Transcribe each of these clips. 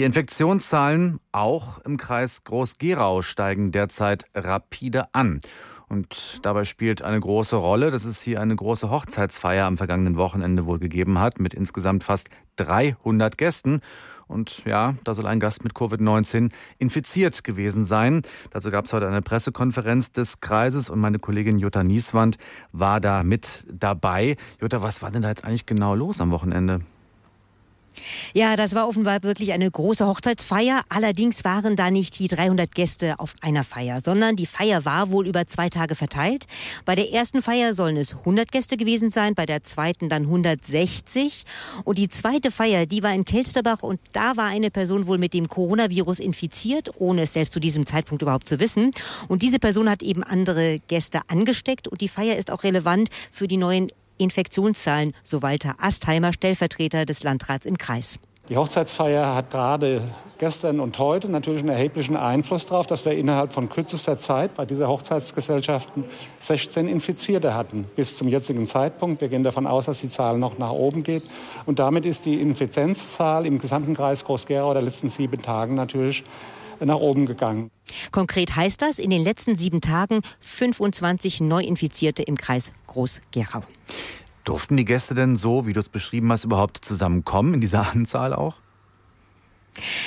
Die Infektionszahlen auch im Kreis Groß-Gerau steigen derzeit rapide an. Und dabei spielt eine große Rolle, dass es hier eine große Hochzeitsfeier am vergangenen Wochenende wohl gegeben hat, mit insgesamt fast 300 Gästen. Und ja, da soll ein Gast mit Covid-19 infiziert gewesen sein. Dazu gab es heute eine Pressekonferenz des Kreises und meine Kollegin Jutta Nieswand war da mit dabei. Jutta, was war denn da jetzt eigentlich genau los am Wochenende? Ja, das war offenbar wirklich eine große Hochzeitsfeier. Allerdings waren da nicht die 300 Gäste auf einer Feier, sondern die Feier war wohl über zwei Tage verteilt. Bei der ersten Feier sollen es 100 Gäste gewesen sein, bei der zweiten dann 160. Und die zweite Feier, die war in Kelsterbach und da war eine Person wohl mit dem Coronavirus infiziert, ohne es selbst zu diesem Zeitpunkt überhaupt zu wissen. Und diese Person hat eben andere Gäste angesteckt und die Feier ist auch relevant für die neuen Infektionszahlen, so Walter Astheimer, Stellvertreter des Landrats im Kreis. Die Hochzeitsfeier hat gerade gestern und heute natürlich einen erheblichen Einfluss darauf, dass wir innerhalb von kürzester Zeit bei dieser Hochzeitsgesellschaften 16 Infizierte hatten bis zum jetzigen Zeitpunkt. Wir gehen davon aus, dass die Zahl noch nach oben geht. Und damit ist die Inzidenzzahl im gesamten Kreis Groß-Gerau der letzten sieben Tagen natürlich nach oben gegangen. Konkret heißt das, in den letzten sieben Tagen 25 Neuinfizierte im Kreis Groß-Gerau. Durften die Gäste denn so, wie du es beschrieben hast, überhaupt zusammenkommen in dieser Anzahl auch?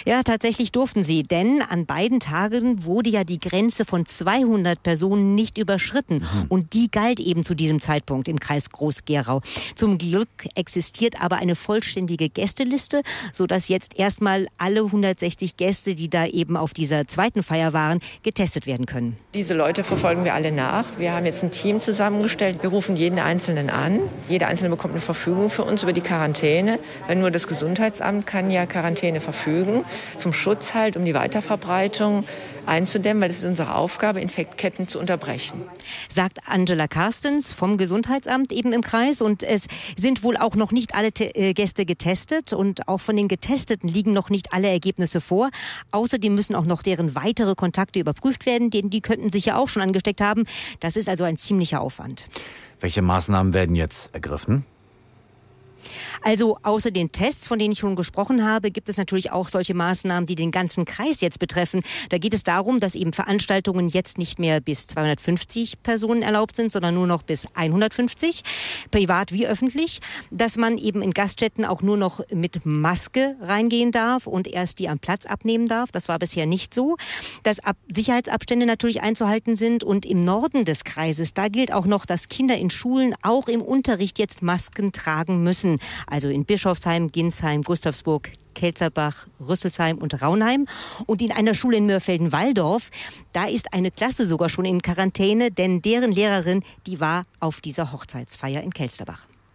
Ja, tatsächlich durften sie, denn an beiden Tagen wurde ja die Grenze von 200 Personen nicht überschritten. Mhm. Und die galt eben zu diesem Zeitpunkt im Kreis Groß-Gerau. Zum Glück existiert aber eine vollständige Gästeliste, sodass jetzt erstmal alle 160 Gäste, die da eben auf dieser zweiten Feier waren, getestet werden können. Diese Leute verfolgen wir alle nach. Wir haben jetzt ein Team zusammengestellt. Wir rufen jeden Einzelnen an. Jeder Einzelne bekommt eine Verfügung für uns über die Quarantäne. Wenn nur das Gesundheitsamt kann ja Quarantäne verfügen verfügen, zum Schutz halt, um die Weiterverbreitung einzudämmen, weil es ist unsere Aufgabe, Infektketten zu unterbrechen. Sagt Angela Carstens vom Gesundheitsamt eben im Kreis. Und es sind wohl auch noch nicht alle äh, Gäste getestet und auch von den Getesteten liegen noch nicht alle Ergebnisse vor. Außerdem müssen auch noch deren weitere Kontakte überprüft werden, denn die könnten sich ja auch schon angesteckt haben. Das ist also ein ziemlicher Aufwand. Welche Maßnahmen werden jetzt ergriffen? Also außer den Tests, von denen ich schon gesprochen habe, gibt es natürlich auch solche Maßnahmen, die den ganzen Kreis jetzt betreffen. Da geht es darum, dass eben Veranstaltungen jetzt nicht mehr bis 250 Personen erlaubt sind, sondern nur noch bis 150, privat wie öffentlich, dass man eben in Gaststätten auch nur noch mit Maske reingehen darf und erst die am Platz abnehmen darf. Das war bisher nicht so. Dass Ab Sicherheitsabstände natürlich einzuhalten sind und im Norden des Kreises, da gilt auch noch, dass Kinder in Schulen auch im Unterricht jetzt Masken tragen müssen also in Bischofsheim, Ginsheim, Gustavsburg, Kelzerbach, Rüsselsheim und Raunheim. Und in einer Schule in Mörfelden-Walldorf, da ist eine Klasse sogar schon in Quarantäne, denn deren Lehrerin, die war auf dieser Hochzeitsfeier in Kelsterbach.